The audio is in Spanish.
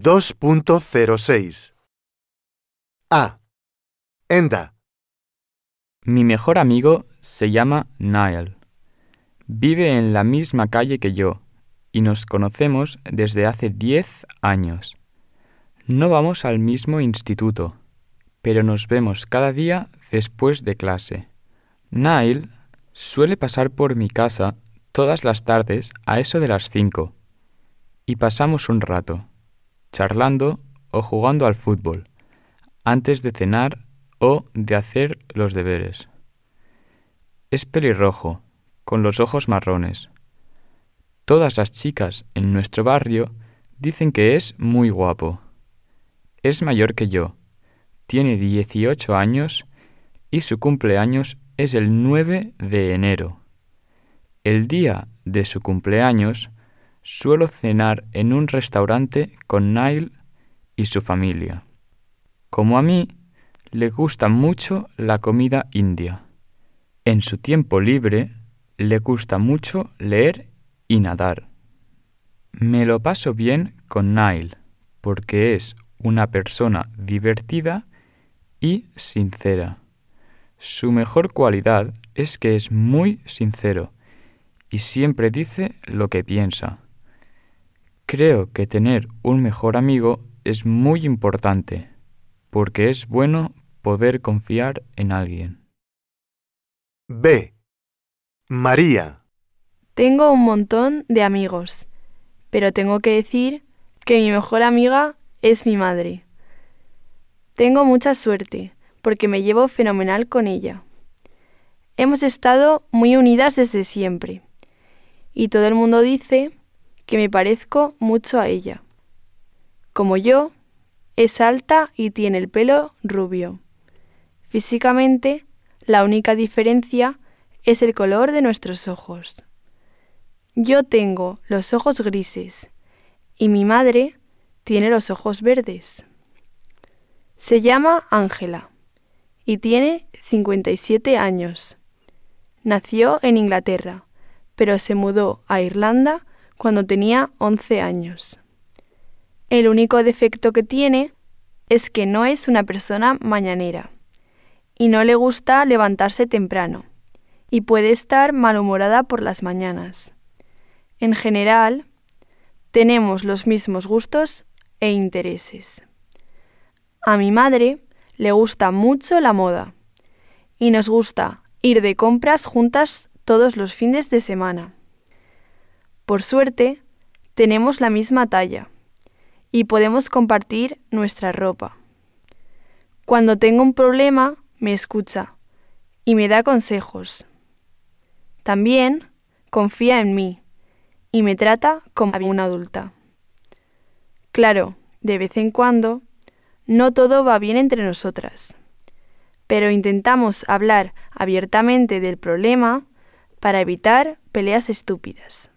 2.06 A. Enda. Mi mejor amigo se llama Niall. Vive en la misma calle que yo y nos conocemos desde hace 10 años. No vamos al mismo instituto, pero nos vemos cada día después de clase. Niall suele pasar por mi casa todas las tardes a eso de las 5 y pasamos un rato, charlando o jugando al fútbol, antes de cenar o de hacer los deberes. Es pelirrojo, con los ojos marrones. Todas las chicas en nuestro barrio dicen que es muy guapo. Es mayor que yo, tiene 18 años y su cumpleaños es el 9 de enero. El día de su cumpleaños suelo cenar en un restaurante con Nile y su familia. Como a mí, le gusta mucho la comida india. En su tiempo libre le gusta mucho leer y nadar. Me lo paso bien con Nile porque es una persona divertida y sincera. Su mejor cualidad es que es muy sincero y siempre dice lo que piensa. Creo que tener un mejor amigo es muy importante porque es bueno poder confiar en alguien. B. María. Tengo un montón de amigos, pero tengo que decir que mi mejor amiga es mi madre. Tengo mucha suerte porque me llevo fenomenal con ella. Hemos estado muy unidas desde siempre y todo el mundo dice que me parezco mucho a ella. Como yo, es alta y tiene el pelo rubio. Físicamente, la única diferencia es el color de nuestros ojos. Yo tengo los ojos grises y mi madre tiene los ojos verdes. Se llama Ángela y tiene 57 años. Nació en Inglaterra, pero se mudó a Irlanda cuando tenía 11 años. El único defecto que tiene es que no es una persona mañanera y no le gusta levantarse temprano y puede estar malhumorada por las mañanas. En general, tenemos los mismos gustos e intereses. A mi madre le gusta mucho la moda y nos gusta ir de compras juntas todos los fines de semana. Por suerte, tenemos la misma talla y podemos compartir nuestra ropa. Cuando tengo un problema, me escucha y me da consejos. También confía en mí y me trata como una adulta. Claro, de vez en cuando, no todo va bien entre nosotras, pero intentamos hablar abiertamente del problema para evitar peleas estúpidas.